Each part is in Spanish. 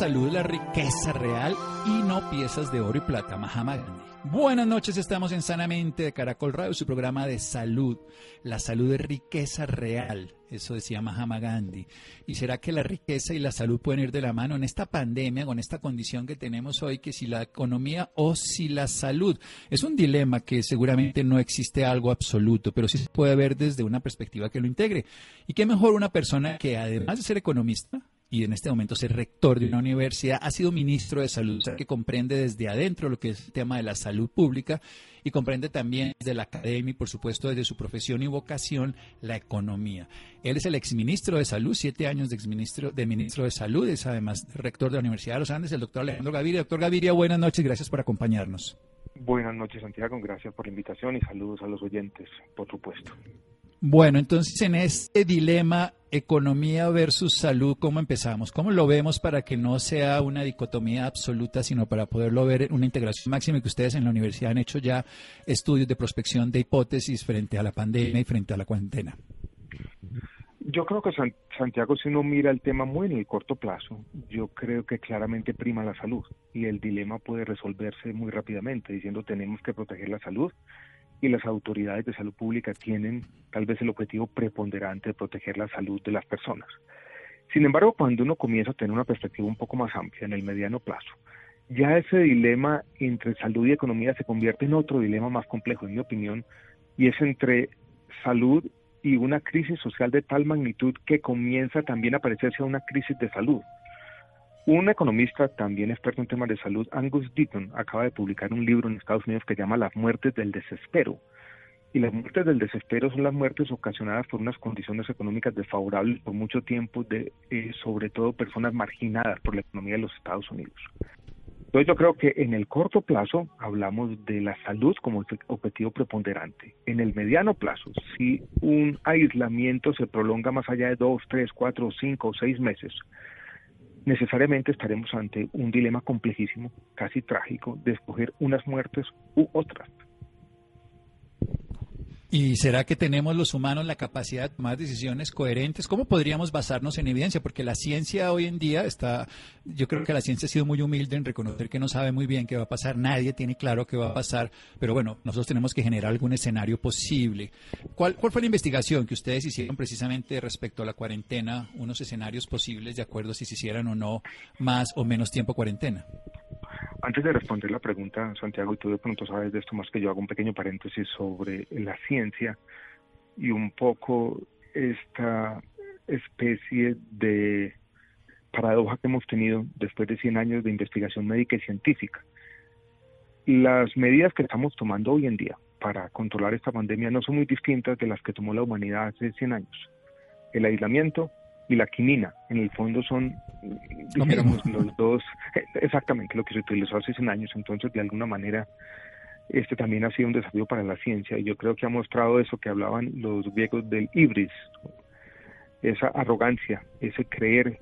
Salud, la riqueza real y no piezas de oro y plata. Mahama Gandhi. Buenas noches, estamos en Sanamente de Caracol Radio, su programa de salud. La salud es riqueza real, eso decía Mahama Gandhi. ¿Y será que la riqueza y la salud pueden ir de la mano en esta pandemia, con esta condición que tenemos hoy, que si la economía o si la salud? Es un dilema que seguramente no existe algo absoluto, pero sí se puede ver desde una perspectiva que lo integre. ¿Y qué mejor una persona que además de ser economista, y en este momento ser rector de una universidad, ha sido ministro de salud, o sea, que comprende desde adentro lo que es el tema de la salud pública y comprende también desde la academia y por supuesto desde su profesión y vocación la economía. Él es el exministro de salud, siete años de exministro de ministro de salud, es además rector de la Universidad de los Andes, el doctor Alejandro Gaviria. Doctor Gaviria, buenas noches, gracias por acompañarnos. Buenas noches, Santiago, gracias por la invitación y saludos a los oyentes, por supuesto. Bueno, entonces en este dilema economía versus salud, ¿cómo empezamos? ¿Cómo lo vemos para que no sea una dicotomía absoluta, sino para poderlo ver en una integración máxima que ustedes en la universidad han hecho ya estudios de prospección de hipótesis frente a la pandemia y frente a la cuarentena? Yo creo que Santiago, si uno mira el tema muy en el corto plazo, yo creo que claramente prima la salud y el dilema puede resolverse muy rápidamente diciendo tenemos que proteger la salud y las autoridades de salud pública tienen tal vez el objetivo preponderante de proteger la salud de las personas. Sin embargo, cuando uno comienza a tener una perspectiva un poco más amplia en el mediano plazo, ya ese dilema entre salud y economía se convierte en otro dilema más complejo, en mi opinión, y es entre salud y una crisis social de tal magnitud que comienza también a parecerse a una crisis de salud. Un economista también experto en temas de salud, Angus Deaton, acaba de publicar un libro en Estados Unidos que llama Las muertes del desespero. Y las muertes del desespero son las muertes ocasionadas por unas condiciones económicas desfavorables por mucho tiempo, de eh, sobre todo personas marginadas por la economía de los Estados Unidos. Entonces yo creo que en el corto plazo hablamos de la salud como objetivo preponderante. En el mediano plazo, si un aislamiento se prolonga más allá de dos, tres, cuatro, cinco o seis meses, necesariamente estaremos ante un dilema complejísimo, casi trágico, de escoger unas muertes u otras. ¿Y será que tenemos los humanos la capacidad de tomar decisiones coherentes? ¿Cómo podríamos basarnos en evidencia? Porque la ciencia hoy en día está, yo creo que la ciencia ha sido muy humilde en reconocer que no sabe muy bien qué va a pasar, nadie tiene claro qué va a pasar, pero bueno, nosotros tenemos que generar algún escenario posible. ¿Cuál, cuál fue la investigación que ustedes hicieron precisamente respecto a la cuarentena, unos escenarios posibles de acuerdo si se hicieran o no más o menos tiempo cuarentena? Antes de responder la pregunta, Santiago, y tú de pronto sabes de esto más que yo, hago un pequeño paréntesis sobre la ciencia y un poco esta especie de paradoja que hemos tenido después de 100 años de investigación médica y científica. Las medidas que estamos tomando hoy en día para controlar esta pandemia no son muy distintas de las que tomó la humanidad hace 100 años. El aislamiento, y la quinina. En el fondo son, dijéramos, los dos, exactamente lo que se utilizó hace 100 años. Entonces, de alguna manera, este también ha sido un desafío para la ciencia y yo creo que ha mostrado eso que hablaban los griegos del ibris, esa arrogancia, ese creer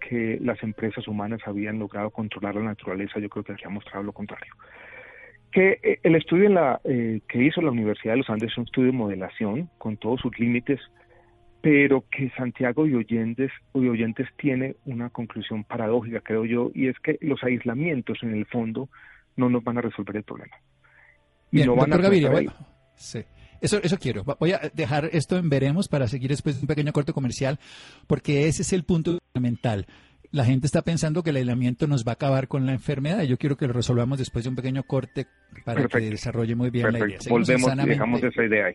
que las empresas humanas habían logrado controlar la naturaleza, yo creo que aquí ha mostrado lo contrario. Que eh, el estudio en la, eh, que hizo la Universidad de los Andes es un estudio de modelación con todos sus límites, pero que Santiago y oyentes, y oyentes tiene una conclusión paradójica, creo yo, y es que los aislamientos en el fondo no nos van a resolver el problema. Y no van a Gaviria, sí. Eso, eso quiero. Voy a dejar esto en veremos para seguir después un pequeño corte comercial, porque ese es el punto fundamental. La gente está pensando que el aislamiento nos va a acabar con la enfermedad. Yo quiero que lo resolvamos después de un pequeño corte para que desarrolle muy bien la idea. Volvemos y dejamos esa idea ahí.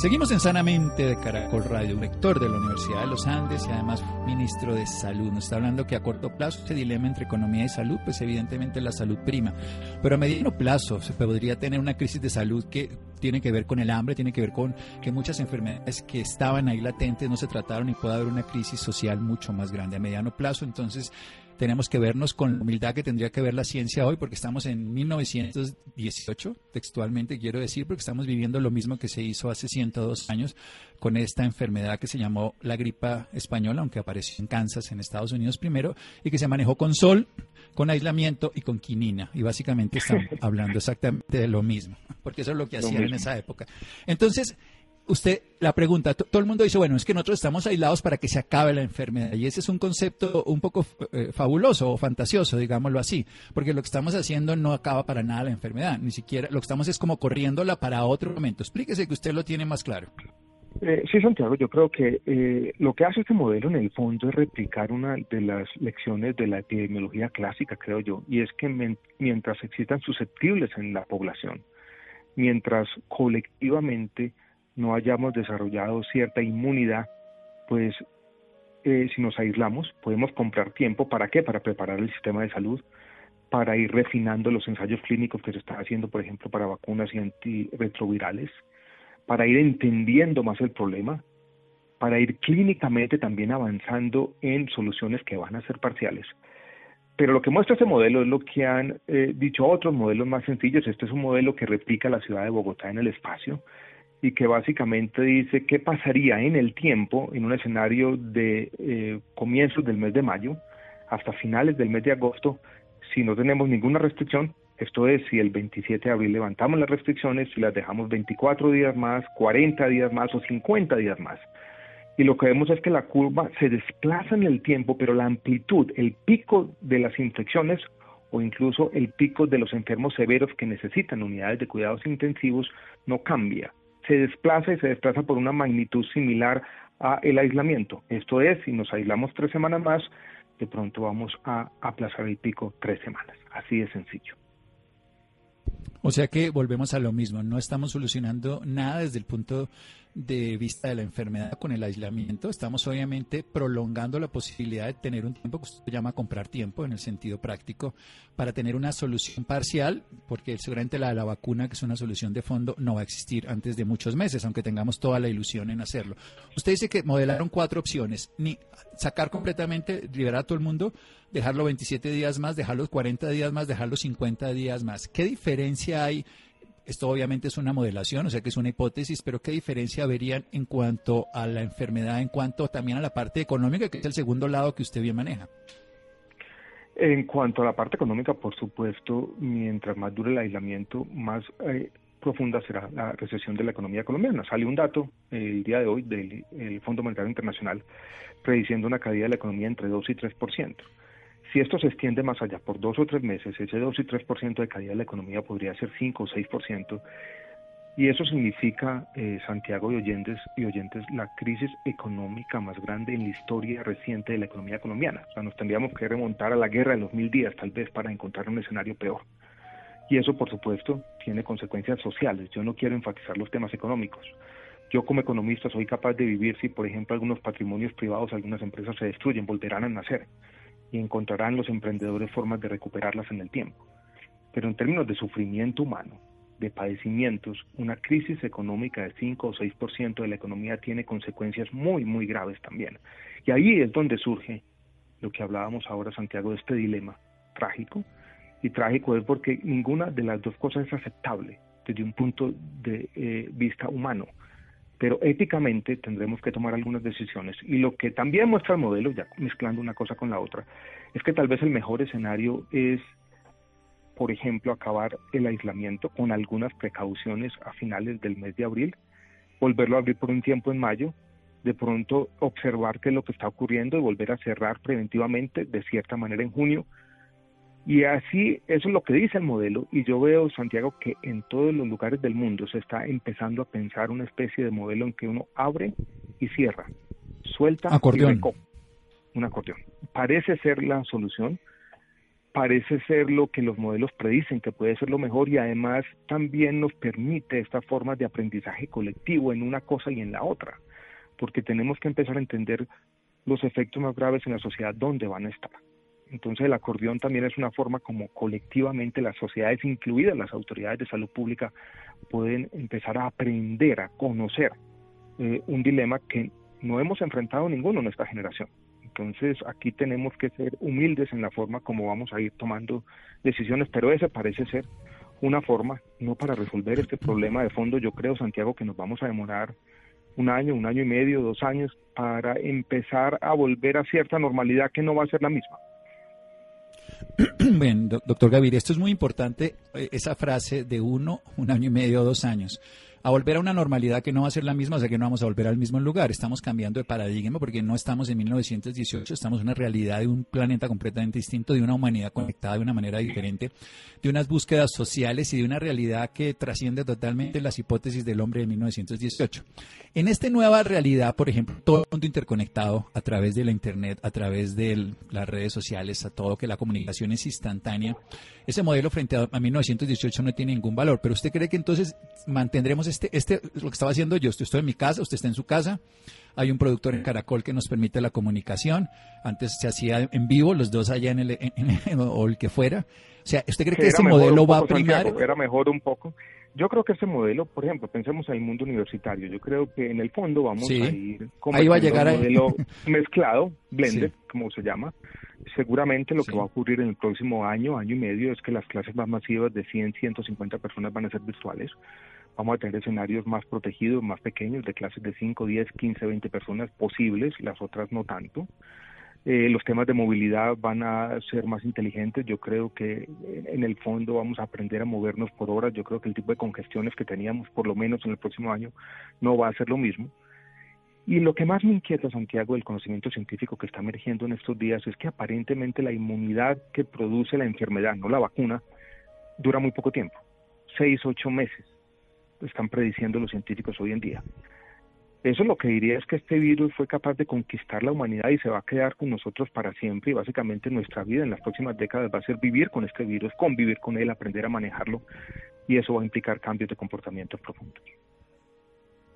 Seguimos en Sanamente de Caracol Radio, rector de la Universidad de los Andes y además ministro de Salud. Nos está hablando que a corto plazo ese dilema entre economía y salud, pues evidentemente la salud prima. Pero a mediano plazo se podría tener una crisis de salud que tiene que ver con el hambre, tiene que ver con que muchas enfermedades que estaban ahí latentes no se trataron y puede haber una crisis social mucho más grande a mediano plazo. Entonces, tenemos que vernos con la humildad que tendría que ver la ciencia hoy, porque estamos en 1918, textualmente quiero decir, porque estamos viviendo lo mismo que se hizo hace 102 años con esta enfermedad que se llamó la gripa española, aunque apareció en Kansas, en Estados Unidos primero, y que se manejó con sol, con aislamiento y con quinina. Y básicamente estamos hablando exactamente de lo mismo, porque eso es lo que hacían en esa época. Entonces, usted la pregunta, todo el mundo dice, bueno, es que nosotros estamos aislados para que se acabe la enfermedad. Y ese es un concepto un poco eh, fabuloso o fantasioso, digámoslo así, porque lo que estamos haciendo no acaba para nada la enfermedad, ni siquiera lo que estamos es como corriéndola para otro momento. Explíquese que usted lo tiene más claro. Eh, sí, Santiago, yo creo que eh, lo que hace este modelo en el fondo es replicar una de las lecciones de la epidemiología clásica, creo yo, y es que mientras existan susceptibles en la población, mientras colectivamente no hayamos desarrollado cierta inmunidad, pues eh, si nos aislamos podemos comprar tiempo. ¿Para qué? Para preparar el sistema de salud, para ir refinando los ensayos clínicos que se están haciendo, por ejemplo, para vacunas y antirretrovirales, para ir entendiendo más el problema, para ir clínicamente también avanzando en soluciones que van a ser parciales. Pero lo que muestra este modelo es lo que han eh, dicho otros modelos más sencillos. Este es un modelo que replica la ciudad de Bogotá en el espacio y que básicamente dice qué pasaría en el tiempo, en un escenario de eh, comienzos del mes de mayo hasta finales del mes de agosto, si no tenemos ninguna restricción, esto es, si el 27 de abril levantamos las restricciones, si las dejamos 24 días más, 40 días más o 50 días más. Y lo que vemos es que la curva se desplaza en el tiempo, pero la amplitud, el pico de las infecciones o incluso el pico de los enfermos severos que necesitan unidades de cuidados intensivos no cambia se desplaza y se desplaza por una magnitud similar a el aislamiento. Esto es, si nos aislamos tres semanas más, de pronto vamos a aplazar el pico tres semanas. Así de sencillo. O sea que volvemos a lo mismo, no estamos solucionando nada desde el punto de vista de la enfermedad con el aislamiento. Estamos obviamente prolongando la posibilidad de tener un tiempo que usted llama comprar tiempo en el sentido práctico para tener una solución parcial, porque seguramente la de la vacuna, que es una solución de fondo, no va a existir antes de muchos meses, aunque tengamos toda la ilusión en hacerlo. Usted dice que modelaron cuatro opciones, ni sacar completamente, liberar a todo el mundo, dejarlo 27 días más, dejarlo 40 días más, dejarlo 50 días más. ¿Qué diferencia hay? Esto obviamente es una modelación, o sea que es una hipótesis, pero ¿qué diferencia verían en cuanto a la enfermedad, en cuanto también a la parte económica, que es el segundo lado que usted bien maneja? En cuanto a la parte económica, por supuesto, mientras más dure el aislamiento, más eh, profunda será la recesión de la economía colombiana. Sale un dato el día de hoy del Fondo Monetario Internacional prediciendo una caída de la economía entre 2 y 3%. Si esto se extiende más allá por dos o tres meses, ese 2 y 3% de caída de la economía podría ser 5 o 6%. Y eso significa, eh, Santiago y oyentes, y oyentes, la crisis económica más grande en la historia reciente de la economía colombiana. O sea, nos tendríamos que remontar a la guerra de los mil días, tal vez, para encontrar un escenario peor. Y eso, por supuesto, tiene consecuencias sociales. Yo no quiero enfatizar los temas económicos. Yo como economista soy capaz de vivir si, por ejemplo, algunos patrimonios privados, algunas empresas se destruyen, volverán a nacer y encontrarán los emprendedores formas de recuperarlas en el tiempo. Pero en términos de sufrimiento humano, de padecimientos, una crisis económica de 5 o 6% de la economía tiene consecuencias muy, muy graves también. Y ahí es donde surge lo que hablábamos ahora, Santiago, de este dilema trágico. Y trágico es porque ninguna de las dos cosas es aceptable desde un punto de eh, vista humano pero éticamente tendremos que tomar algunas decisiones. Y lo que también muestra el modelo, ya mezclando una cosa con la otra, es que tal vez el mejor escenario es, por ejemplo, acabar el aislamiento con algunas precauciones a finales del mes de abril, volverlo a abrir por un tiempo en mayo, de pronto observar qué es lo que está ocurriendo y volver a cerrar preventivamente de cierta manera en junio, y así, eso es lo que dice el modelo, y yo veo, Santiago, que en todos los lugares del mundo se está empezando a pensar una especie de modelo en que uno abre y cierra, suelta acordeón. y Un acordeón. Parece ser la solución, parece ser lo que los modelos predicen, que puede ser lo mejor y además también nos permite estas formas de aprendizaje colectivo en una cosa y en la otra, porque tenemos que empezar a entender los efectos más graves en la sociedad, dónde van a estar. Entonces el acordeón también es una forma como colectivamente las sociedades, incluidas las autoridades de salud pública, pueden empezar a aprender, a conocer eh, un dilema que no hemos enfrentado ninguno en esta generación. Entonces aquí tenemos que ser humildes en la forma como vamos a ir tomando decisiones, pero esa parece ser una forma, no para resolver este problema de fondo, yo creo, Santiago, que nos vamos a demorar un año, un año y medio, dos años, para empezar a volver a cierta normalidad que no va a ser la misma. Bien, doctor Gaviria, esto es muy importante, eh, esa frase de uno, un año y medio, dos años a volver a una normalidad que no va a ser la misma, o sea que no vamos a volver al mismo lugar. Estamos cambiando de paradigma porque no estamos en 1918, estamos en una realidad de un planeta completamente distinto, de una humanidad conectada de una manera diferente, de unas búsquedas sociales y de una realidad que trasciende totalmente las hipótesis del hombre de 1918. En esta nueva realidad, por ejemplo, todo el mundo interconectado a través de la Internet, a través de las redes sociales, a todo que la comunicación es instantánea, ese modelo frente a, a 1918 no tiene ningún valor. Pero usted cree que entonces mantendremos este, este, lo que estaba haciendo yo, estoy en mi casa, usted está en su casa, hay un productor en Caracol que nos permite la comunicación, antes se hacía en vivo, los dos allá en el, o el que fuera. Sea, ¿usted cree que, ese modelo va a primar? era mejor un poco. Yo creo que ese modelo, por ejemplo, pensemos en el mundo universitario, yo creo que en el fondo vamos a ir como Ahí va a llegar un modelo mezclado, blended, como se llama. Seguramente lo que va a ocurrir en el próximo año, año y medio, es que las clases más masivas de 100, 150 personas van a ser virtuales vamos a tener escenarios más protegidos, más pequeños, de clases de 5, 10, 15, 20 personas posibles, las otras no tanto. Eh, los temas de movilidad van a ser más inteligentes. Yo creo que en el fondo vamos a aprender a movernos por horas. Yo creo que el tipo de congestiones que teníamos, por lo menos en el próximo año, no va a ser lo mismo. Y lo que más me inquieta, Santiago, del conocimiento científico que está emergiendo en estos días es que aparentemente la inmunidad que produce la enfermedad, no la vacuna, dura muy poco tiempo, seis, ocho meses están prediciendo los científicos hoy en día. Eso lo que diría es que este virus fue capaz de conquistar la humanidad y se va a quedar con nosotros para siempre y básicamente nuestra vida en las próximas décadas va a ser vivir con este virus, convivir con él, aprender a manejarlo y eso va a implicar cambios de comportamiento profundos.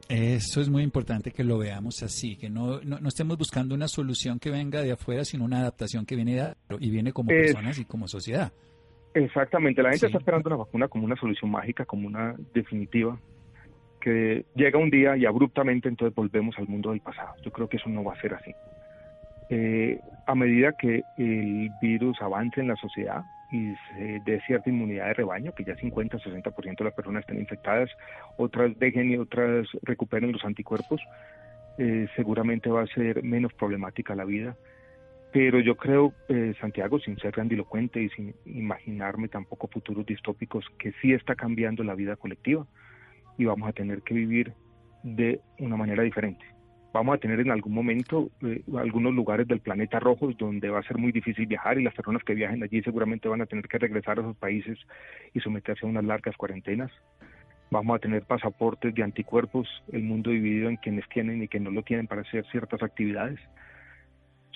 Eso es muy importante que lo veamos así, que no, no, estemos buscando una solución que venga de afuera, sino una adaptación que viene de adentro y viene como personas y como sociedad. Exactamente, la gente está esperando una vacuna como una solución mágica, como una definitiva, que llega un día y abruptamente entonces volvemos al mundo del pasado. Yo creo que eso no va a ser así. Eh, a medida que el virus avance en la sociedad y se dé cierta inmunidad de rebaño, que ya 50 o 60% de las personas estén infectadas, otras dejen y otras recuperen los anticuerpos, eh, seguramente va a ser menos problemática la vida pero yo creo, eh, Santiago, sin ser grandilocuente y sin imaginarme tampoco futuros distópicos, que sí está cambiando la vida colectiva y vamos a tener que vivir de una manera diferente. Vamos a tener en algún momento eh, algunos lugares del planeta rojos donde va a ser muy difícil viajar y las personas que viajen allí seguramente van a tener que regresar a sus países y someterse a unas largas cuarentenas. Vamos a tener pasaportes de anticuerpos, el mundo dividido en quienes tienen y quienes no lo tienen para hacer ciertas actividades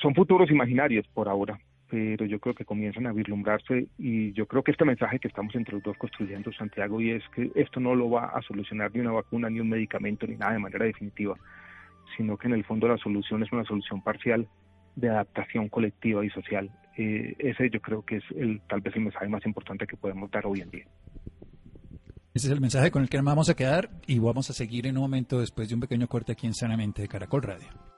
son futuros imaginarios por ahora, pero yo creo que comienzan a vislumbrarse y yo creo que este mensaje que estamos entre los dos construyendo, Santiago, y es que esto no lo va a solucionar ni una vacuna, ni un medicamento, ni nada de manera definitiva, sino que en el fondo la solución es una solución parcial de adaptación colectiva y social. Eh, ese yo creo que es el, tal vez el mensaje más importante que podemos dar hoy en día. Ese es el mensaje con el que nos vamos a quedar y vamos a seguir en un momento después de un pequeño corte aquí en Sanamente de Caracol Radio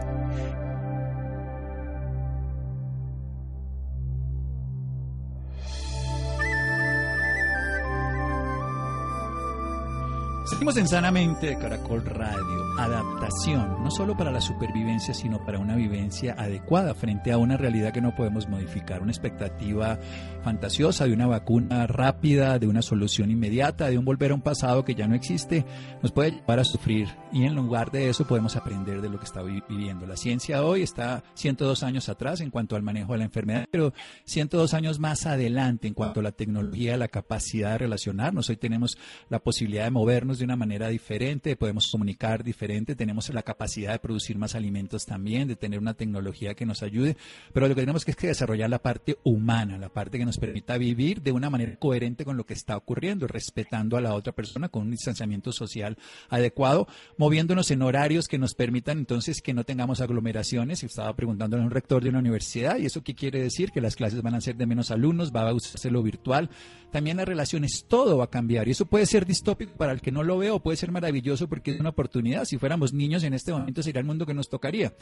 Seguimos en Sanamente de Caracol Radio. Adaptación, no solo para la supervivencia, sino para una vivencia adecuada frente a una realidad que no podemos modificar. Una expectativa fantasiosa de una vacuna rápida, de una solución inmediata, de un volver a un pasado que ya no existe, nos puede llevar a sufrir. Y en lugar de eso podemos aprender de lo que está viviendo. La ciencia hoy está 102 años atrás en cuanto al manejo de la enfermedad, pero 102 años más adelante en cuanto a la tecnología, la capacidad de relacionarnos. Hoy tenemos la posibilidad de movernos de una manera diferente, podemos comunicar diferente, tenemos la capacidad de producir más alimentos también, de tener una tecnología que nos ayude, pero lo que tenemos que es que desarrollar la parte humana, la parte que nos permita vivir de una manera coherente con lo que está ocurriendo, respetando a la otra persona con un distanciamiento social adecuado, moviéndonos en horarios que nos permitan entonces que no tengamos aglomeraciones. Estaba preguntándole a un rector de una universidad y eso qué quiere decir que las clases van a ser de menos alumnos, va a usarse lo virtual, también las relaciones, todo va a cambiar y eso puede ser distópico para el que no lo veo, puede ser maravilloso porque es una oportunidad. Si fuéramos niños en este momento sería el mundo que nos tocaría.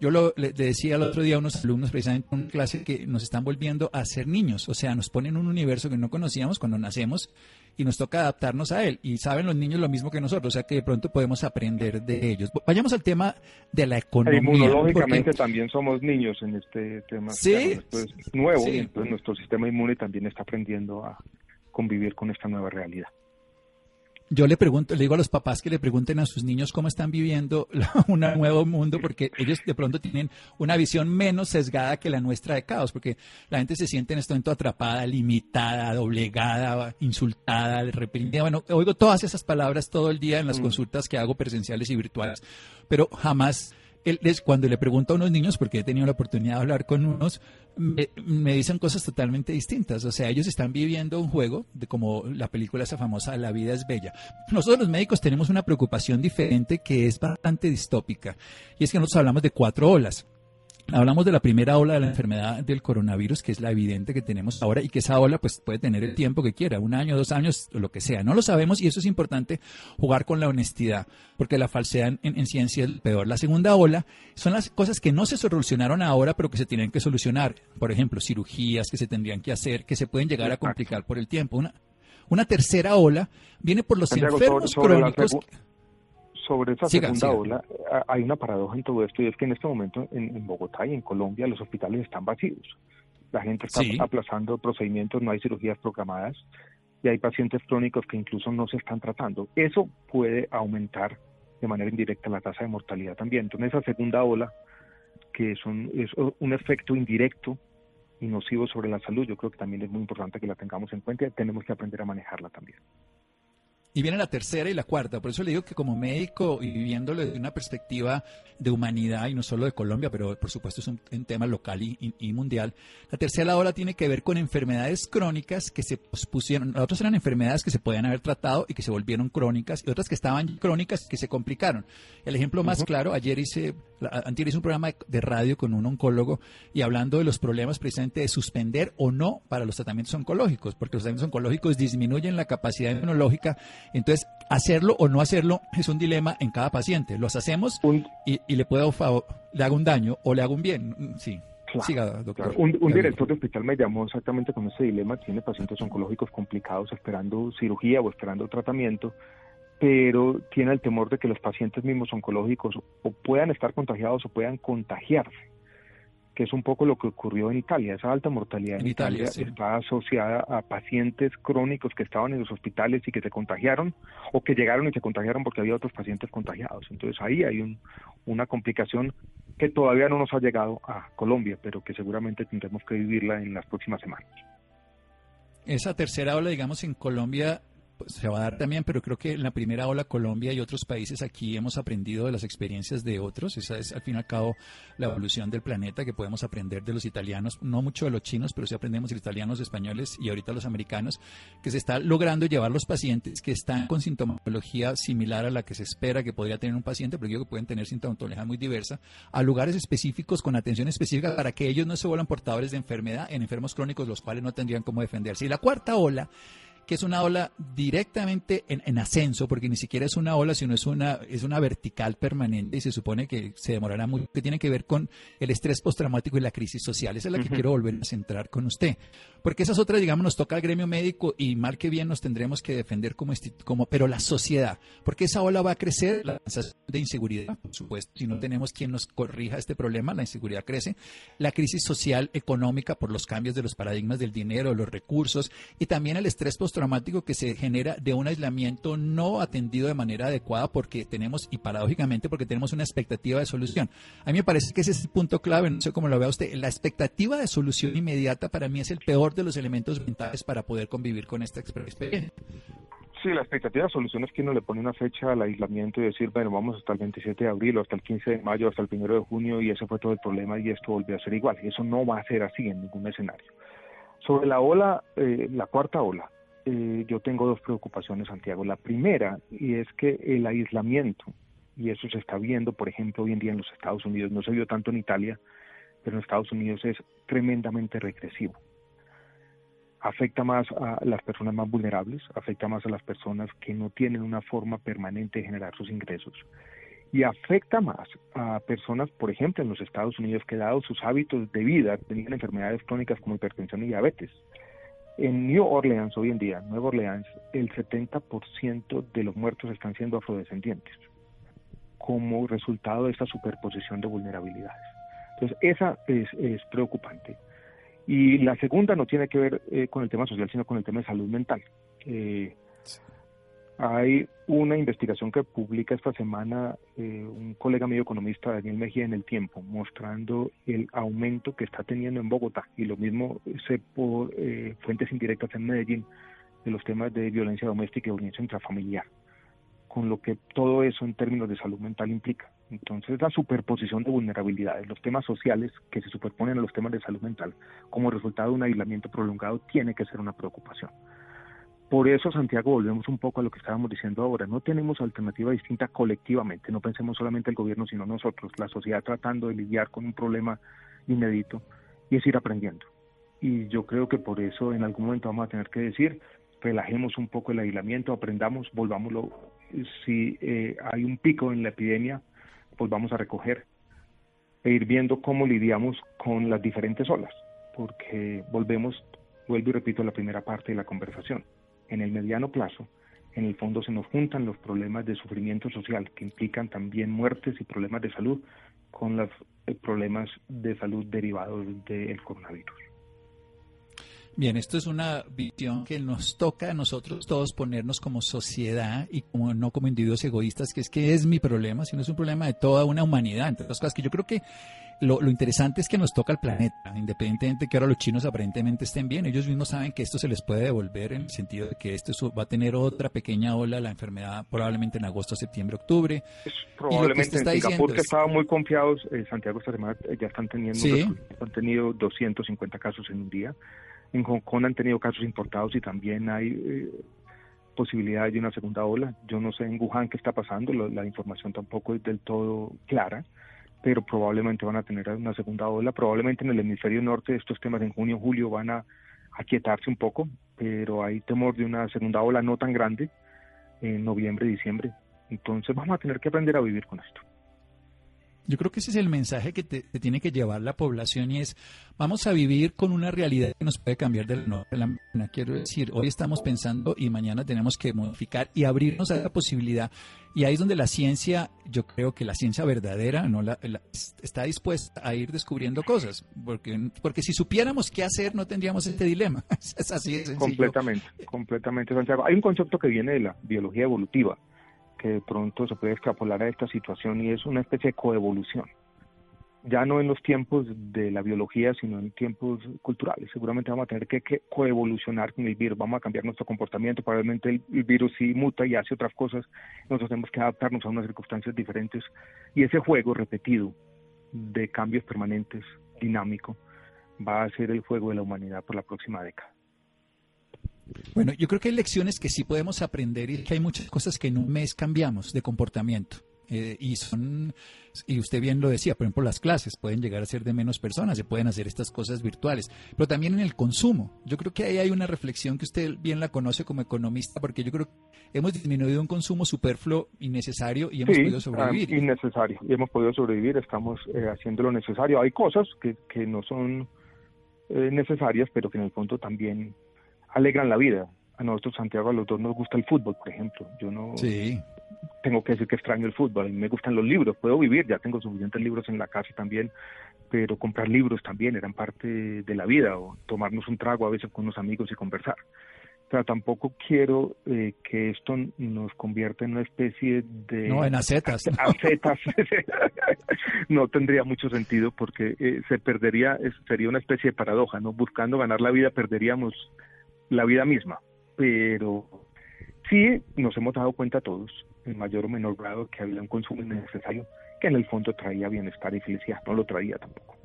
Yo lo, le, decía el otro día a unos alumnos precisamente en una clase que nos están volviendo a ser niños, o sea, nos ponen un universo que no conocíamos cuando nacemos y nos toca adaptarnos a él. Y saben los niños lo mismo que nosotros, o sea que de pronto podemos aprender de ellos. Vayamos al tema de la economía. Inmunológicamente también somos niños en este tema. Sí. esto es nuevo y entonces nuestro sistema inmune también está aprendiendo a convivir con esta nueva realidad. Yo le pregunto, le digo a los papás que le pregunten a sus niños cómo están viviendo un nuevo mundo, porque ellos de pronto tienen una visión menos sesgada que la nuestra de caos, porque la gente se siente en este momento atrapada, limitada, doblegada, insultada, reprimida. Bueno, oigo todas esas palabras todo el día en las mm. consultas que hago presenciales y virtuales, pero jamás él, cuando le pregunto a unos niños, porque he tenido la oportunidad de hablar con unos, me, dicen cosas totalmente distintas. O sea, ellos están viviendo un juego, de como la película esa famosa La vida es bella. Nosotros los médicos tenemos una preocupación diferente que es bastante distópica. Y es que nosotros hablamos de cuatro olas. Hablamos de la primera ola de la enfermedad del coronavirus, que es la evidente que tenemos ahora y que esa ola pues puede tener el tiempo que quiera, un año, dos años, lo que sea. No lo sabemos y eso es importante jugar con la honestidad, porque la falsedad en, ciencia es peor. La segunda ola son las cosas que no se solucionaron ahora, pero que se tienen que solucionar. Por ejemplo, cirugías que se tendrían que hacer, que se pueden llegar a complicar por el tiempo. Una, una tercera ola viene por los enfermos crónicos sobre esa segunda ola, hay una paradoja en todo esto y es que en este momento en, Bogotá y en Colombia los hospitales están vacíos. La gente está aplazando procedimientos, no hay cirugías programadas y hay pacientes crónicos que incluso no se están tratando. Eso puede aumentar de manera indirecta la tasa de mortalidad también. Entonces esa segunda ola, que es un, es un efecto indirecto y nocivo sobre la salud, yo creo que también es muy importante que la tengamos en cuenta y tenemos que aprender a manejarla también. Y viene la tercera y la cuarta. Por eso le digo que como médico y viviéndolo desde una perspectiva de humanidad y no solo de Colombia, pero por supuesto es un, tema local y, mundial, la tercera ola tiene que ver con enfermedades crónicas que se pospusieron. Las otras eran enfermedades que se podían haber tratado y que se volvieron crónicas y otras que estaban crónicas que se complicaron. El ejemplo más claro, ayer hice, antes hice un programa de radio con un oncólogo y hablando de los problemas precisamente de suspender o no para los tratamientos oncológicos, porque los tratamientos oncológicos disminuyen la capacidad inmunológica entonces, hacerlo o no hacerlo es un dilema en cada paciente. Los hacemos y, le puedo le hago un daño o le hago un bien. Mm, sí. Siga, doctor. Un, director de hospital me llamó exactamente con ese dilema. Tiene pacientes oncológicos complicados esperando cirugía o esperando tratamiento, pero tiene el temor de que los pacientes mismos oncológicos o puedan estar contagiados o puedan contagiarse que es un poco lo que ocurrió en Italia. Esa alta mortalidad en, Italia, está asociada a pacientes crónicos que estaban en los hospitales y que se contagiaron o que llegaron y se contagiaron porque había otros pacientes contagiados. Entonces ahí hay un, una complicación que todavía no nos ha llegado a Colombia, pero que seguramente tendremos que vivirla en las próximas semanas. Esa tercera ola, digamos, en Colombia pues, se va a dar también, pero creo que en la primera ola Colombia y otros países aquí hemos aprendido de las experiencias de otros. Esa es al fin y al cabo la evolución del planeta que podemos aprender de los italianos, no mucho de los chinos, pero sí aprendemos de italianos, españoles y ahorita los americanos, que se está logrando llevar los pacientes que están con sintomatología similar a la que se espera que podría tener un paciente, pero yo que pueden tener sintomatología muy diversa, a lugares específicos con atención específica para que ellos no se vuelvan portadores de enfermedad en enfermos crónicos, los cuales no tendrían cómo defenderse. Y la cuarta ola que es una ola directamente en, ascenso, porque ni siquiera es una ola, sino es una, es una vertical permanente y se supone que se demorará mucho, que tiene que ver con el estrés postraumático y la crisis social. Esa es la que quiero volver a centrar con usted. Porque esas otras, digamos, nos toca al gremio médico y mal que bien nos tendremos que defender como, como pero la sociedad, porque esa ola va a crecer, la sensación de inseguridad, por supuesto, si no tenemos quien nos corrija este problema, la inseguridad crece, la crisis social, económica por los cambios de los paradigmas del dinero, los recursos y también el estrés postraumático traumático que se genera de un aislamiento no atendido de manera adecuada porque tenemos, y paradójicamente, porque tenemos una expectativa de solución. A mí me parece que ese es el punto clave, no sé cómo lo vea usted. La expectativa de solución inmediata para mí es el peor de los elementos mentales para poder convivir con esta experiencia. Sí, la expectativa de solución es que uno le pone una fecha al aislamiento y decir, bueno, vamos hasta el 27 de abril o hasta el 15 de mayo, hasta el 1 de junio y ese fue todo el problema y esto volvió a ser igual. Y eso no va a ser así en ningún escenario. Sobre la ola, eh, la cuarta ola, eh, yo tengo dos preocupaciones, Santiago. La primera, y es que el aislamiento, y eso se está viendo, por ejemplo, hoy en día en los Estados Unidos, no se vio tanto en Italia, pero en Estados Unidos es tremendamente regresivo. Afecta más a las personas más vulnerables, afecta más a las personas que no tienen una forma permanente de generar sus ingresos y afecta más a personas, por ejemplo, en los Estados Unidos que dado sus hábitos de vida tenían enfermedades crónicas como hipertensión y diabetes. En New Orleans, hoy en día, Nueva Orleans, el 70% de los muertos están siendo afrodescendientes, como resultado de esta superposición de vulnerabilidades. Entonces, esa es, preocupante. Y la segunda no tiene que ver eh, con el tema social, sino con el tema de salud mental. Eh, hay una investigación que publica esta semana eh, un colega medio economista, Daniel Mejía, en el tiempo, mostrando el aumento que está teniendo en Bogotá y lo mismo se por eh, fuentes indirectas en Medellín de los temas de violencia doméstica y violencia intrafamiliar, con lo que todo eso en términos de salud mental implica. Entonces, la superposición de vulnerabilidades, los temas sociales que se superponen a los temas de salud mental como resultado de un aislamiento prolongado, tiene que ser una preocupación. Por eso, Santiago, volvemos un poco a lo que estábamos diciendo ahora. No tenemos alternativa distinta colectivamente. No pensemos solamente el gobierno, sino nosotros, la sociedad tratando de lidiar con un problema inédito y es ir aprendiendo. Y yo creo que por eso en algún momento vamos a tener que decir, relajemos un poco el aislamiento, aprendamos, volvámoslo. Si eh, hay un pico en la epidemia, pues vamos a recoger e ir viendo cómo lidiamos con las diferentes olas, porque volvemos, vuelvo y repito, la primera parte de la conversación en el mediano plazo, en el fondo se nos juntan los problemas de sufrimiento social que implican también muertes y problemas de salud con los eh, problemas de salud derivados del coronavirus. Bien, esto es una visión que nos toca a nosotros todos ponernos como sociedad y como no como individuos egoístas, que es que es mi problema, sino es un problema de toda una humanidad, entre otras cosas que yo creo que lo, interesante es que nos toca el planeta, independientemente de que ahora los chinos aparentemente estén bien, ellos mismos saben que esto se les puede devolver en el sentido de que esto va a tener otra pequeña ola, la enfermedad probablemente en agosto, septiembre, octubre. probablemente en Singapur, que estaban muy confiados, eh, Santiago esta semana eh, ya están teniendo, han tenido 250 casos en un día. En Hong Kong han tenido casos importados y también hay eh, posibilidad de una segunda ola. Yo no sé en Wuhan qué está pasando, la información tampoco es del todo clara pero probablemente van a tener una segunda ola. Probablemente en el hemisferio norte estos temas en junio, julio van a aquietarse un poco, pero hay temor de una segunda ola no tan grande en noviembre, diciembre. Entonces vamos a tener que aprender a vivir con esto. Yo creo que ese es el mensaje que te, tiene que llevar la población y es, vamos a vivir con una realidad que nos puede cambiar de la mañana. Quiero decir, hoy estamos pensando y mañana tenemos que modificar y abrirnos a la posibilidad. Y ahí es donde la ciencia, yo creo que la ciencia verdadera no la, está dispuesta a ir descubriendo cosas. Porque, porque si supiéramos qué hacer, no tendríamos este dilema. es así de sencillo. Completamente, completamente, Santiago. Hay un concepto que viene de la biología evolutiva de pronto se puede extrapolar a esta situación y es una especie de coevolución. Ya no en los tiempos de la biología, sino en tiempos culturales. Seguramente vamos a tener que, coevolucionar con el virus, vamos a cambiar nuestro comportamiento, probablemente el, el virus sí muta y hace otras cosas, nosotros tenemos que adaptarnos a unas circunstancias diferentes y ese juego repetido de cambios permanentes, dinámico, va a ser el juego de la humanidad por la próxima década. Bueno, yo creo que hay lecciones que sí podemos aprender y que hay muchas cosas que en un mes cambiamos de comportamiento. Eh, y son, y usted bien lo decía, por ejemplo, las clases pueden llegar a ser de menos personas, se pueden hacer estas cosas virtuales, pero también en el consumo. Yo creo que ahí hay una reflexión que usted bien la conoce como economista, porque yo creo que hemos disminuido un consumo superfluo innecesario y hemos podido sobrevivir. Ah, innecesario, y hemos podido sobrevivir, estamos eh, haciendo lo necesario. Hay cosas que, que no son eh, necesarias, pero que en el fondo también alegran la vida. A nosotros, Santiago, a los dos nos gusta el fútbol, por ejemplo. Yo no tengo que decir que extraño el fútbol. A mí me gustan los libros, puedo vivir, ya tengo suficientes libros en la casa también, pero comprar libros también eran parte de la vida, o tomarnos un trago a veces con unos amigos y conversar. Pero tampoco quiero eh, que esto nos convierta en una especie de... No, en acetas. Acetas. no tendría mucho sentido porque eh, se perdería, sería una especie de paradoja, ¿no? Buscando ganar la vida perderíamos la vida misma. Pero sí nos hemos dado cuenta todos, en mayor o menor grado, que había un consumo innecesario que en el fondo traía bienestar y felicidad. No lo traía tampoco.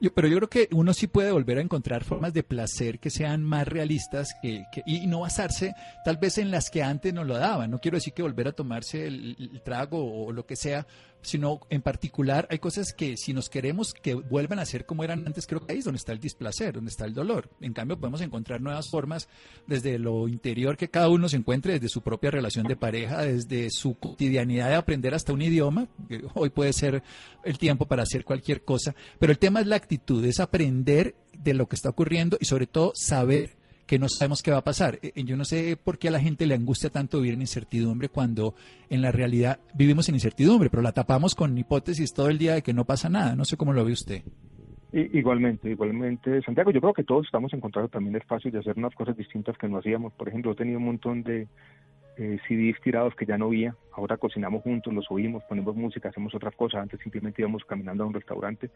Pero yo creo que uno sí puede volver a encontrar formas de placer que sean más realistas que, y no basarse tal vez en las que antes nos lo daban. No quiero decir que volver a tomarse el trago o lo que sea sino en particular hay cosas que si nos queremos que vuelvan a ser como eran antes, creo que ahí es donde está el displacer, donde está el dolor. En cambio, podemos encontrar nuevas formas desde lo interior que cada uno se encuentre, desde su propia relación de pareja, desde su cotidianidad de aprender hasta un idioma, hoy puede ser el tiempo para hacer cualquier cosa, pero el tema es la actitud, es aprender de lo que está ocurriendo y sobre todo saber que no sabemos qué va a pasar. Eh, yo no sé por qué a la gente le angustia tanto vivir en incertidumbre cuando en la realidad vivimos en incertidumbre, pero la tapamos con hipótesis todo el día de que no pasa nada. No sé cómo lo ve usted. Igualmente, igualmente, Santiago, yo creo que todos estamos encontrando también espacios de hacer unas cosas distintas que no hacíamos. Por ejemplo, he tenido un montón de eh, CDs tirados que ya no oía, ahora cocinamos juntos, los oímos, ponemos música, hacemos otras cosas, antes simplemente íbamos caminando a un restaurante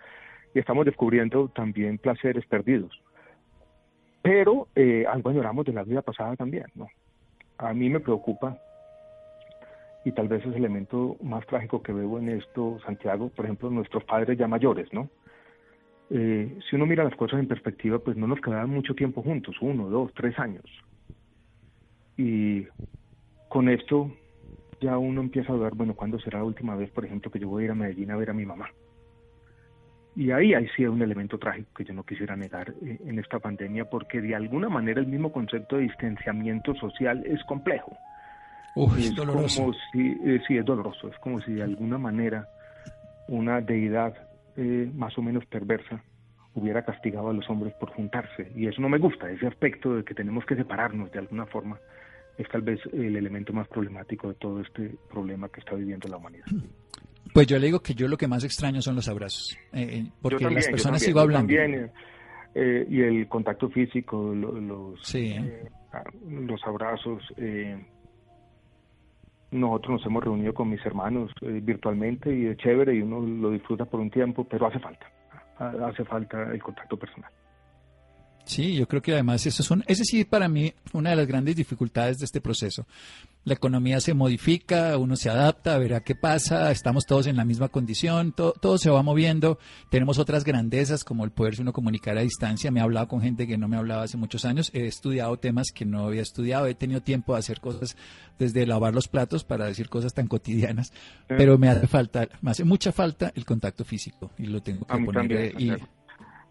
y estamos descubriendo también placeres perdidos pero eh, algo añoramos de la vida pasada también, ¿no? A mí me preocupa, y tal vez es el elemento más trágico que veo en esto, Santiago, por ejemplo, nuestros padres ya mayores, ¿no? Eh, si uno mira las cosas en perspectiva, pues no nos quedaban mucho tiempo juntos, uno, dos, tres años. Y con esto ya uno empieza a dudar, bueno, ¿cuándo será la última vez, por ejemplo, que yo voy a ir a Medellín a ver a mi mamá? Y ahí hay sí un elemento trágico que yo no quisiera negar eh, en esta pandemia, porque de alguna manera el mismo concepto de distanciamiento social es complejo. es, doloroso. Como si, eh, sí, es doloroso. Es como si de alguna manera una deidad eh, más o menos perversa hubiera castigado a los hombres por juntarse. Y eso no me gusta, ese aspecto de que tenemos que separarnos de alguna forma es tal vez el elemento más problemático de todo este problema que está viviendo la humanidad. Pues yo le digo que yo lo que más extraño son los abrazos, eh, eh, porque las personas sigo hablando. Eh, y el contacto físico, los, ah, los abrazos. nosotros nos hemos reunido con mis hermanos virtualmente y es chévere y uno lo disfruta por un tiempo, pero hace falta, hace falta el contacto personal. Sí, yo creo que además eso es un, ese sí para mí una de las grandes dificultades de este proceso. La economía se modifica, uno se adapta, verá qué pasa, estamos todos en la misma condición, todo, todo se va moviendo, tenemos otras grandezas como el poderse uno comunicar a distancia. Me he hablado con gente que no me hablaba hace muchos años, he estudiado temas que no había estudiado, he tenido tiempo de hacer cosas desde lavar los platos para decir cosas tan cotidianas, pero me hace falta, me hace mucha falta el contacto físico y lo tengo que poner. y,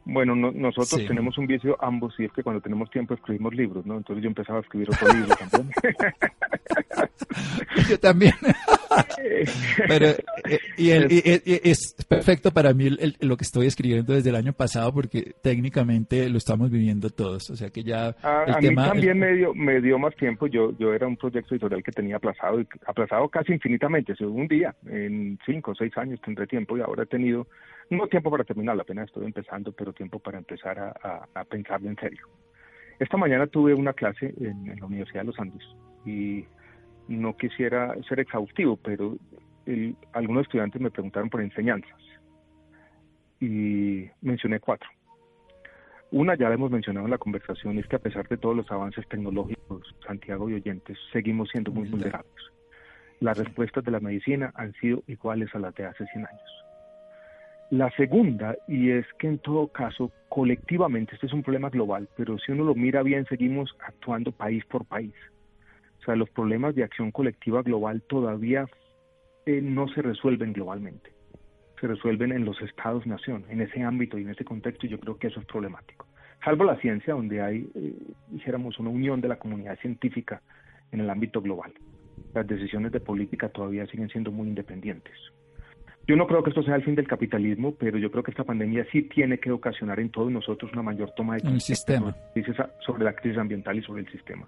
bueno, nosotros tenemos un vicio ambos y es que cuando tenemos tiempo escribimos libros, ¿no? Entonces yo empezaba a escribir otro libro también. yo también. Pero eh, y, es perfecto para mí lo que estoy escribiendo desde el año pasado porque técnicamente lo estamos viviendo todos, o sea que ya a, mí también me dio me dio más tiempo. Yo yo era un proyecto editorial que tenía aplazado y aplazado casi infinitamente, un día, en cinco o seis años tendré tiempo y ahora he tenido no tiempo para terminar, apenas estoy empezando, pero tiempo para empezar a, a, pensarlo en serio. Esta mañana tuve una clase en, la Universidad de los Andes y no quisiera ser exhaustivo, pero algunos estudiantes me preguntaron por enseñanzas y mencioné cuatro. Una ya la hemos mencionado en la conversación, es que a pesar de todos los avances tecnológicos, Santiago y oyentes, seguimos siendo muy vulnerables. Las respuestas de la medicina han sido iguales a las de hace 100 años. La segunda, y es que en todo caso, colectivamente, este es un problema global, pero si uno lo mira bien, seguimos actuando país por país. O sea, los problemas de acción colectiva global todavía eh, no se resuelven globalmente, se resuelven en los estados-nación, en ese ámbito y en ese contexto, y yo creo que eso es problemático. Salvo la ciencia, donde hay, eh, dijéramos, una unión de la comunidad científica en el ámbito global. Las decisiones de política todavía siguen siendo muy independientes. Yo no creo que esto sea el fin del capitalismo, pero yo creo que esta pandemia sí tiene que ocasionar en todos nosotros una mayor toma de conciencia sobre la crisis ambiental y sobre el sistema.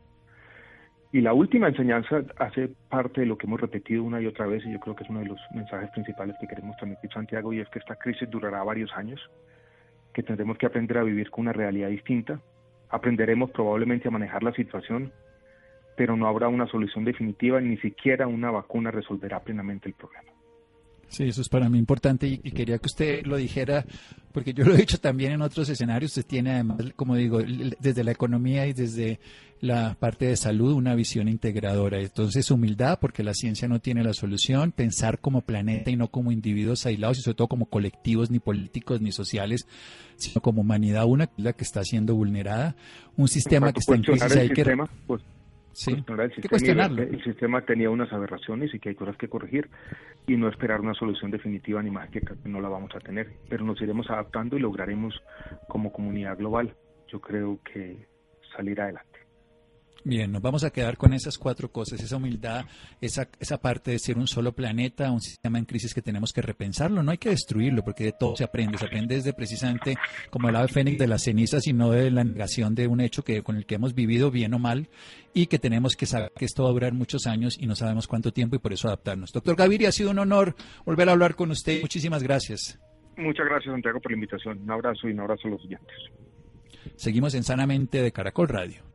Y la última enseñanza hace parte de lo que hemos repetido una y otra vez, y yo creo que es uno de los mensajes principales que queremos transmitir, Santiago, y es que esta crisis durará varios años, que tendremos que aprender a vivir con una realidad distinta, aprenderemos probablemente a manejar la situación, pero no habrá una solución definitiva, ni siquiera una vacuna resolverá plenamente el problema. Sí, eso es para mí importante y, quería que usted lo dijera, porque yo lo he dicho también en otros escenarios, usted tiene además, como digo, desde la economía y desde la parte de salud una visión integradora. Entonces, humildad, porque la ciencia no tiene la solución, pensar como planeta y no como individuos aislados y sobre todo como colectivos, ni políticos, ni sociales, sino como humanidad una, la que está siendo vulnerada, un sistema que está en crisis. Hay que... Pues, Sí. el, sistema tenía unas aberraciones y que hay cosas que corregir y no esperar una solución definitiva ni más que no la vamos a tener, pero nos iremos adaptando y lograremos como comunidad global, yo creo que salir adelante. Bien, nos vamos a quedar con esas cuatro cosas, esa humildad, esa, esa parte de ser un solo planeta, un sistema en crisis que tenemos que repensarlo, no hay que destruirlo porque de todo se aprende, se aprende desde precisamente como el ave fénix de las cenizas y no de la negación de un hecho que con el que hemos vivido bien o mal y que tenemos que saber que esto va a durar muchos años y no sabemos cuánto tiempo y por eso adaptarnos. Doctor Gaviria, ha sido un honor volver a hablar con usted. Muchísimas gracias. Muchas gracias, Santiago, por la invitación. Un abrazo y un abrazo a los oyentes. Seguimos en Sanamente de Caracol Radio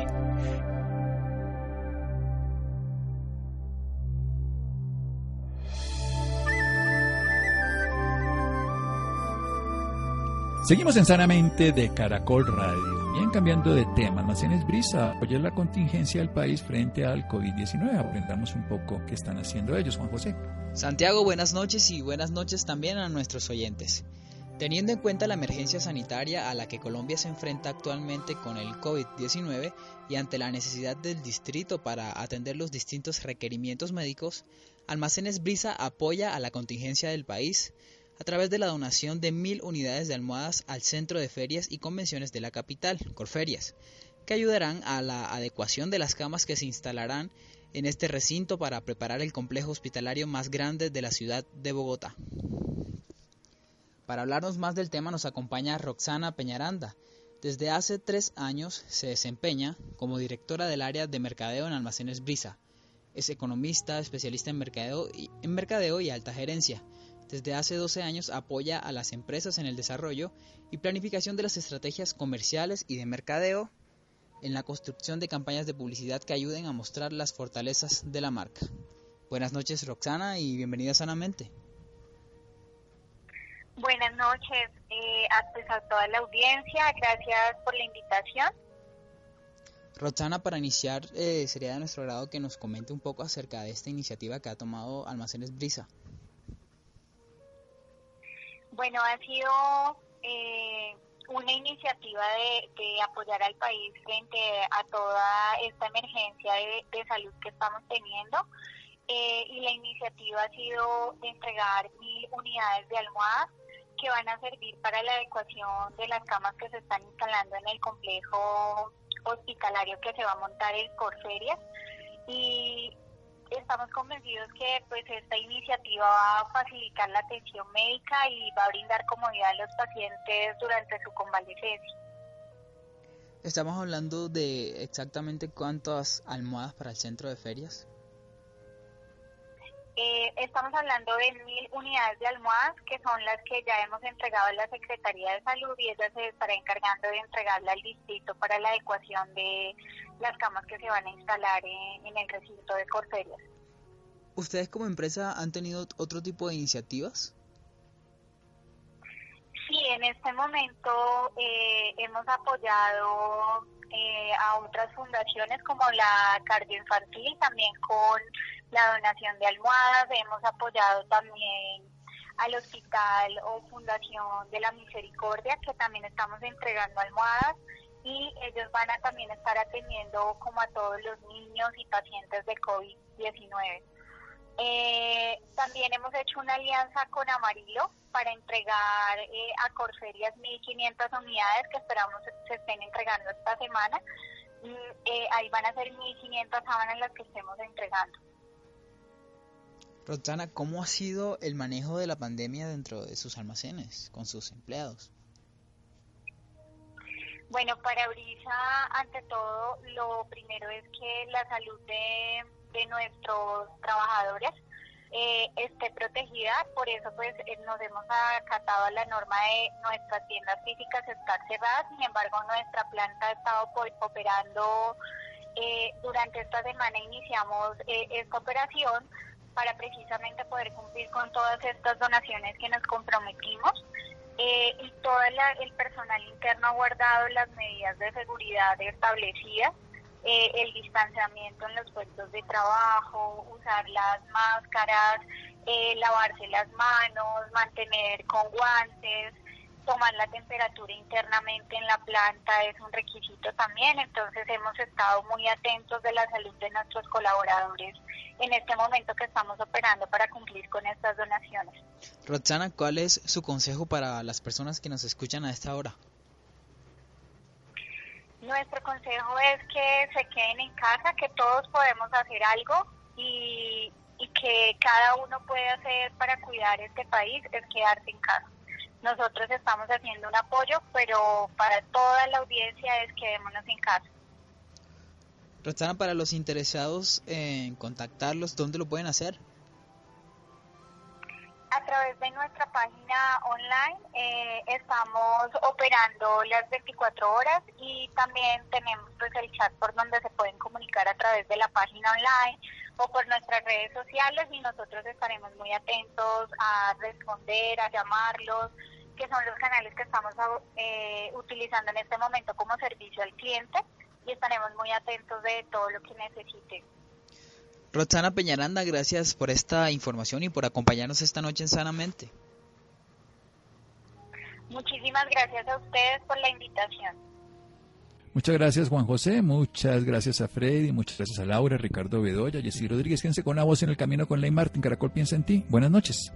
Seguimos en Sanamente de Caracol Radio. Bien, cambiando de tema, Almacenes Brisa Oye la contingencia del país frente al COVID-19. Aprendamos un poco qué están haciendo ellos, Juan José. Santiago, buenas noches y buenas noches también a nuestros oyentes. Teniendo en cuenta la emergencia sanitaria a la que Colombia se enfrenta actualmente con el COVID-19 y ante la necesidad del distrito para atender los distintos requerimientos médicos, Almacenes Brisa apoya a la contingencia del país a través de la donación de mil unidades de almohadas al Centro de Ferias y Convenciones de la capital, Corferias, que ayudarán a la adecuación de las camas que se instalarán en este recinto para preparar el complejo hospitalario más grande de la ciudad de Bogotá. Para hablarnos más del tema nos acompaña Roxana Peñaranda. Desde hace tres años se desempeña como directora del área de mercadeo en Almacenes Brisa. Es economista, especialista en mercadeo y, en mercadeo y alta gerencia desde hace 12 años apoya a las empresas en el desarrollo y planificación de las estrategias comerciales y de mercadeo en la construcción de campañas de publicidad que ayuden a mostrar las fortalezas de la marca. Buenas noches Roxana y bienvenida sanamente. Buenas noches eh, a, pues, a toda la audiencia, gracias por la invitación. Roxana, para iniciar, eh, sería de nuestro grado que nos comente un poco acerca de esta iniciativa que ha tomado Almacenes Brisa. Bueno, ha sido eh, una iniciativa de, apoyar al país frente a toda esta emergencia de, salud que estamos teniendo. Eh, y la iniciativa ha sido de entregar mil unidades de almohadas que van a servir para la adecuación de las camas que se están instalando en el complejo hospitalario que se va a montar en Corferias. Y estamos convencidos que pues esta iniciativa va a facilitar la atención médica y va a brindar comodidad a los pacientes durante su convalecencia. Estamos hablando de exactamente cuántas almohadas para el centro de ferias. Eh, estamos hablando de mil unidades de almohadas, que son las que ya hemos entregado a la Secretaría de Salud y ella se estará encargando de entregarla al distrito para la adecuación de las camas que se van a instalar en, el recinto de Corferias. ¿Ustedes como empresa han tenido otro tipo de iniciativas? Sí, en este momento eh, hemos apoyado eh, a otras fundaciones como la Cardioinfantil, también con la donación de almohadas, hemos apoyado también al hospital o fundación de la misericordia que también estamos entregando almohadas y ellos van a también estar atendiendo como a todos los niños y pacientes de COVID-19. Eh, también hemos hecho una alianza con Amarillo para entregar eh, a Corserias 1.500 unidades que esperamos se estén entregando esta semana. Y, eh, ahí van a ser 1.500 sábanas las que estemos entregando. Roxana, ¿cómo ha sido el manejo de la pandemia dentro de sus almacenes con sus empleados? Bueno, para Brisa, ante todo, lo primero es que la salud de, nuestros trabajadores eh, esté protegida, por eso pues eh, nos hemos acatado a la norma de nuestras tiendas físicas estar cerradas, sin embargo nuestra planta ha estado operando, eh, durante esta semana iniciamos esta operación para precisamente poder cumplir con todas estas donaciones que nos comprometimos. y todo el personal interno ha guardado las medidas de seguridad establecidas eh, el distanciamiento en los puestos de trabajo, usar las máscaras, eh, lavarse las manos, mantener con guantes, tomar la temperatura internamente en la planta es un requisito también, entonces hemos estado muy atentos de la salud de nuestros colaboradores en este momento que estamos operando para cumplir con estas donaciones. Roxana, ¿cuál es su consejo para las personas que nos escuchan a esta hora? Nuestro consejo es que se queden en casa, que todos podemos hacer algo y, que cada uno puede hacer para cuidar este país es quedarse en casa. Nosotros estamos haciendo un apoyo, pero para toda la audiencia es quedémonos en casa. Roxana, para los interesados en contactarlos, ¿dónde lo pueden hacer? a través de nuestra página online eh, estamos operando las 24 horas y también tenemos pues el chat por donde se pueden comunicar a través de la página online o por nuestras redes sociales y nosotros estaremos muy atentos a responder, a llamarlos, que son los canales que estamos eh, utilizando en este momento como servicio al cliente y estaremos muy atentos de todo lo que necesiten. Roxana Peñaranda, gracias por esta información y por acompañarnos esta noche en Sanamente. Muchísimas gracias a ustedes por la invitación. Muchas gracias Juan José, muchas gracias a Freddy, muchas gracias a Laura, Ricardo Bedoya, Jessy Rodríguez. Quédense con la voz en el camino con Ley Martin. Caracol piensa en ti. Buenas noches.